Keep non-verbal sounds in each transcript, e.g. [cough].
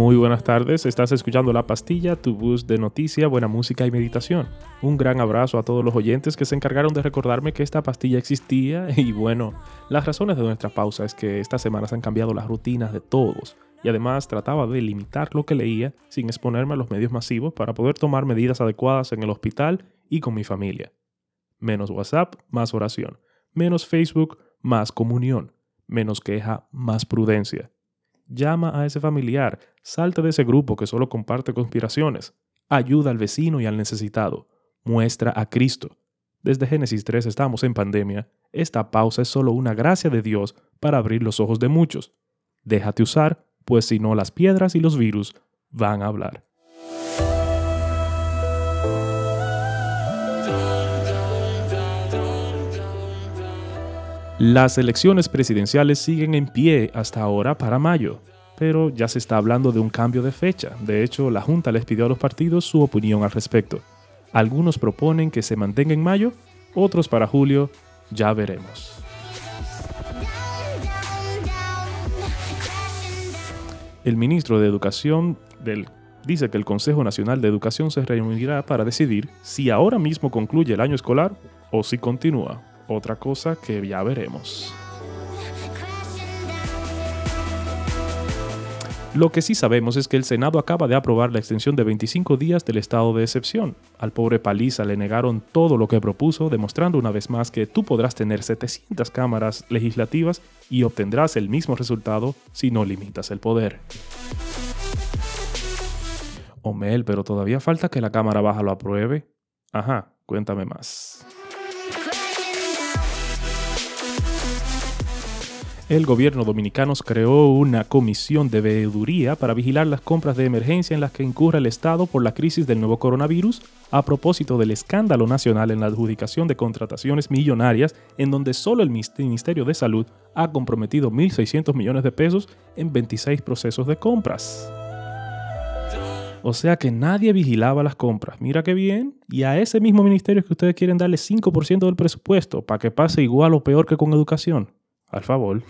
Muy buenas tardes, estás escuchando La Pastilla, tu bus de noticia, buena música y meditación. Un gran abrazo a todos los oyentes que se encargaron de recordarme que esta pastilla existía [laughs] y bueno, las razones de nuestra pausa es que estas semanas han cambiado las rutinas de todos y además trataba de limitar lo que leía sin exponerme a los medios masivos para poder tomar medidas adecuadas en el hospital y con mi familia. Menos WhatsApp, más oración. Menos Facebook, más comunión. Menos queja, más prudencia. Llama a ese familiar, salte de ese grupo que solo comparte conspiraciones. Ayuda al vecino y al necesitado. Muestra a Cristo. Desde Génesis 3 estamos en pandemia. Esta pausa es solo una gracia de Dios para abrir los ojos de muchos. Déjate usar, pues si no las piedras y los virus van a hablar. Las elecciones presidenciales siguen en pie hasta ahora para mayo, pero ya se está hablando de un cambio de fecha. De hecho, la Junta les pidió a los partidos su opinión al respecto. Algunos proponen que se mantenga en mayo, otros para julio, ya veremos. El ministro de Educación dice que el Consejo Nacional de Educación se reunirá para decidir si ahora mismo concluye el año escolar o si continúa otra cosa que ya veremos. Lo que sí sabemos es que el Senado acaba de aprobar la extensión de 25 días del estado de excepción. Al pobre Paliza le negaron todo lo que propuso, demostrando una vez más que tú podrás tener 700 cámaras legislativas y obtendrás el mismo resultado si no limitas el poder. Omel, pero todavía falta que la Cámara Baja lo apruebe. Ajá, cuéntame más. El gobierno dominicano creó una comisión de veeduría para vigilar las compras de emergencia en las que incurre el Estado por la crisis del nuevo coronavirus a propósito del escándalo nacional en la adjudicación de contrataciones millonarias en donde solo el Ministerio de Salud ha comprometido 1.600 millones de pesos en 26 procesos de compras. O sea que nadie vigilaba las compras. Mira qué bien. Y a ese mismo ministerio que ustedes quieren darle 5% del presupuesto para que pase igual o peor que con educación. Al favor.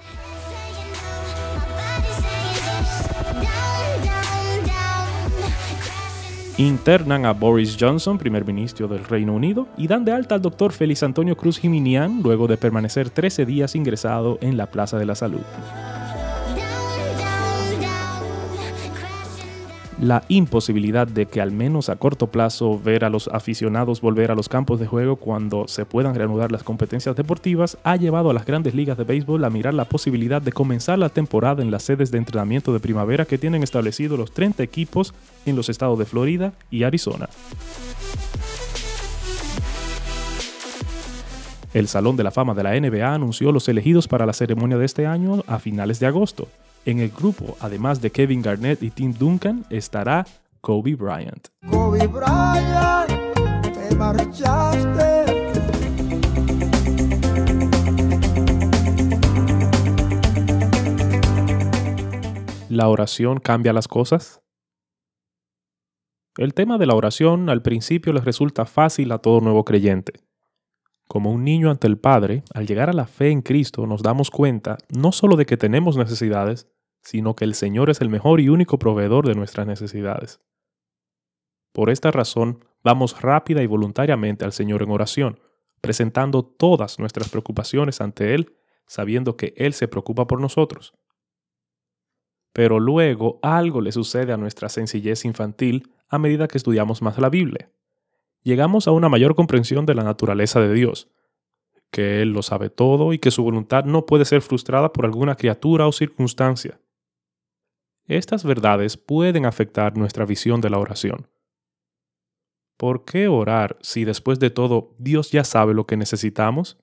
Internan a Boris Johnson, primer ministro del Reino Unido, y dan de alta al doctor Félix Antonio Cruz Jiminián luego de permanecer 13 días ingresado en la Plaza de la Salud. La imposibilidad de que al menos a corto plazo ver a los aficionados volver a los campos de juego cuando se puedan reanudar las competencias deportivas ha llevado a las grandes ligas de béisbol a mirar la posibilidad de comenzar la temporada en las sedes de entrenamiento de primavera que tienen establecidos los 30 equipos en los estados de Florida y Arizona. El Salón de la Fama de la NBA anunció los elegidos para la ceremonia de este año a finales de agosto. En el grupo, además de Kevin Garnett y Tim Duncan, estará Kobe Bryant. Kobe Bryant, te marchaste. ¿La oración cambia las cosas? El tema de la oración al principio les resulta fácil a todo nuevo creyente. Como un niño ante el Padre, al llegar a la fe en Cristo nos damos cuenta no solo de que tenemos necesidades, sino que el Señor es el mejor y único proveedor de nuestras necesidades. Por esta razón, vamos rápida y voluntariamente al Señor en oración, presentando todas nuestras preocupaciones ante Él, sabiendo que Él se preocupa por nosotros. Pero luego algo le sucede a nuestra sencillez infantil a medida que estudiamos más la Biblia llegamos a una mayor comprensión de la naturaleza de Dios, que Él lo sabe todo y que su voluntad no puede ser frustrada por alguna criatura o circunstancia. Estas verdades pueden afectar nuestra visión de la oración. ¿Por qué orar si después de todo Dios ya sabe lo que necesitamos?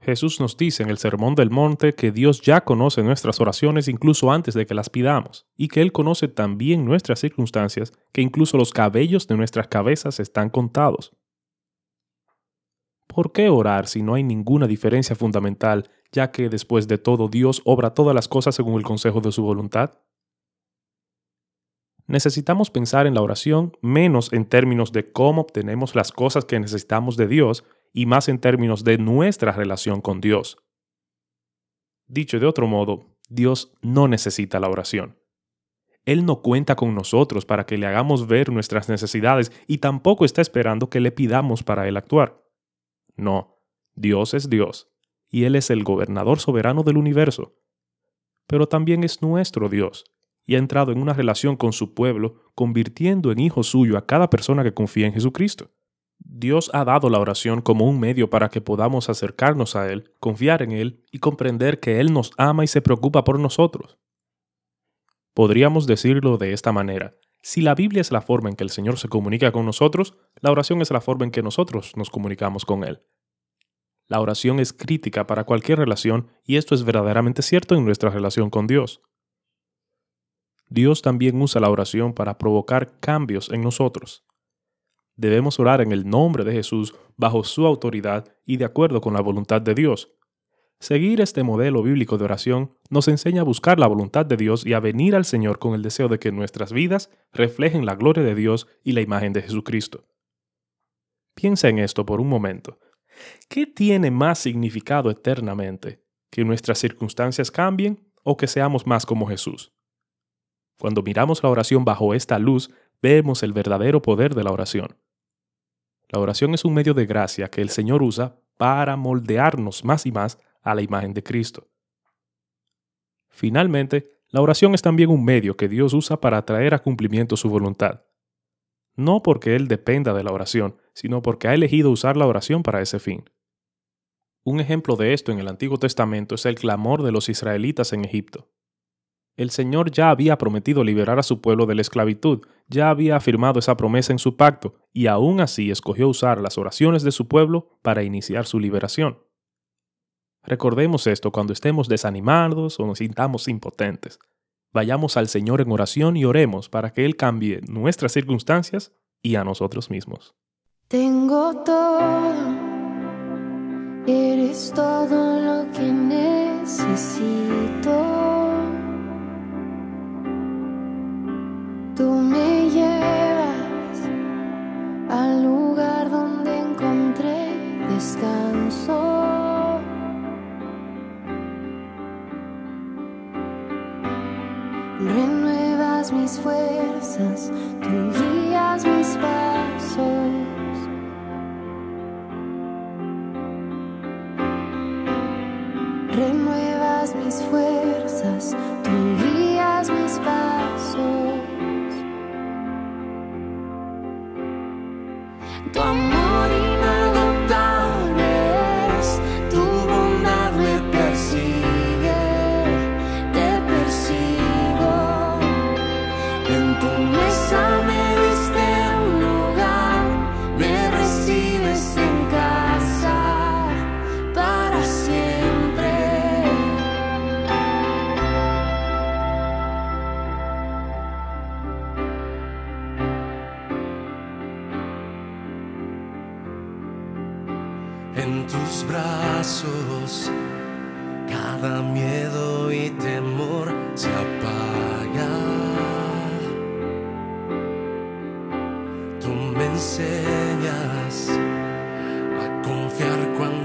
Jesús nos dice en el Sermón del Monte que Dios ya conoce nuestras oraciones incluso antes de que las pidamos, y que Él conoce también nuestras circunstancias, que incluso los cabellos de nuestras cabezas están contados. ¿Por qué orar si no hay ninguna diferencia fundamental, ya que después de todo Dios obra todas las cosas según el consejo de su voluntad? Necesitamos pensar en la oración menos en términos de cómo obtenemos las cosas que necesitamos de Dios y más en términos de nuestra relación con Dios. Dicho de otro modo, Dios no necesita la oración. Él no cuenta con nosotros para que le hagamos ver nuestras necesidades y tampoco está esperando que le pidamos para Él actuar. No, Dios es Dios, y Él es el gobernador soberano del universo. Pero también es nuestro Dios, y ha entrado en una relación con su pueblo, convirtiendo en hijo suyo a cada persona que confía en Jesucristo. Dios ha dado la oración como un medio para que podamos acercarnos a Él, confiar en Él y comprender que Él nos ama y se preocupa por nosotros. Podríamos decirlo de esta manera. Si la Biblia es la forma en que el Señor se comunica con nosotros, la oración es la forma en que nosotros nos comunicamos con Él. La oración es crítica para cualquier relación y esto es verdaderamente cierto en nuestra relación con Dios. Dios también usa la oración para provocar cambios en nosotros. Debemos orar en el nombre de Jesús, bajo su autoridad y de acuerdo con la voluntad de Dios. Seguir este modelo bíblico de oración nos enseña a buscar la voluntad de Dios y a venir al Señor con el deseo de que nuestras vidas reflejen la gloria de Dios y la imagen de Jesucristo. Piensa en esto por un momento. ¿Qué tiene más significado eternamente? ¿Que nuestras circunstancias cambien o que seamos más como Jesús? Cuando miramos la oración bajo esta luz, vemos el verdadero poder de la oración. La oración es un medio de gracia que el Señor usa para moldearnos más y más a la imagen de Cristo. Finalmente, la oración es también un medio que Dios usa para traer a cumplimiento su voluntad. No porque Él dependa de la oración, sino porque ha elegido usar la oración para ese fin. Un ejemplo de esto en el Antiguo Testamento es el clamor de los israelitas en Egipto el Señor ya había prometido liberar a su pueblo de la esclavitud, ya había afirmado esa promesa en su pacto, y aún así escogió usar las oraciones de su pueblo para iniciar su liberación. Recordemos esto cuando estemos desanimados o nos sintamos impotentes. Vayamos al Señor en oración y oremos para que Él cambie nuestras circunstancias y a nosotros mismos. Tengo todo, eres todo lo que necesito. Tú me enseñas a confiar cuando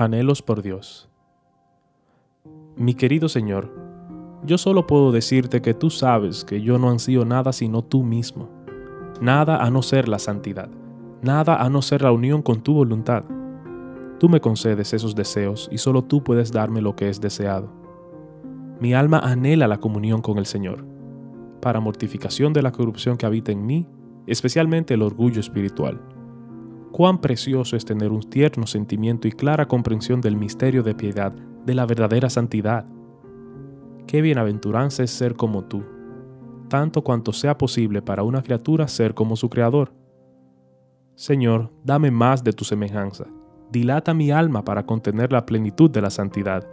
Anhelos por Dios. Mi querido Señor, yo solo puedo decirte que tú sabes que yo no ansío nada sino tú mismo, nada a no ser la santidad, nada a no ser la unión con tu voluntad. Tú me concedes esos deseos y solo tú puedes darme lo que es deseado. Mi alma anhela la comunión con el Señor, para mortificación de la corrupción que habita en mí, especialmente el orgullo espiritual Cuán precioso es tener un tierno sentimiento y clara comprensión del misterio de piedad, de la verdadera santidad. Qué bienaventuranza es ser como tú, tanto cuanto sea posible para una criatura ser como su Creador. Señor, dame más de tu semejanza, dilata mi alma para contener la plenitud de la santidad.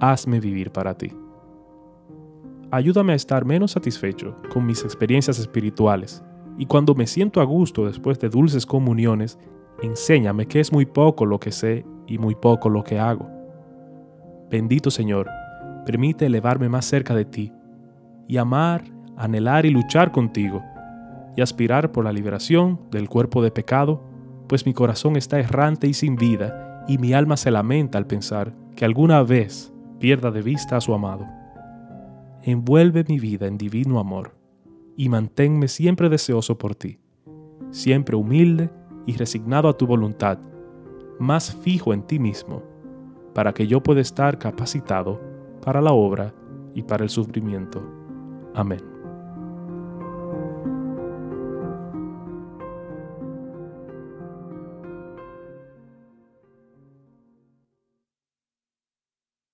Hazme vivir para ti. Ayúdame a estar menos satisfecho con mis experiencias espirituales y cuando me siento a gusto después de dulces comuniones, enséñame que es muy poco lo que sé y muy poco lo que hago. Bendito Señor, permite elevarme más cerca de ti y amar, anhelar y luchar contigo y aspirar por la liberación del cuerpo de pecado, pues mi corazón está errante y sin vida y mi alma se lamenta al pensar que alguna vez pierda de vista a su amado. Envuelve mi vida en divino amor y manténme siempre deseoso por ti, siempre humilde y resignado a tu voluntad, más fijo en ti mismo, para que yo pueda estar capacitado para la obra y para el sufrimiento. Amén.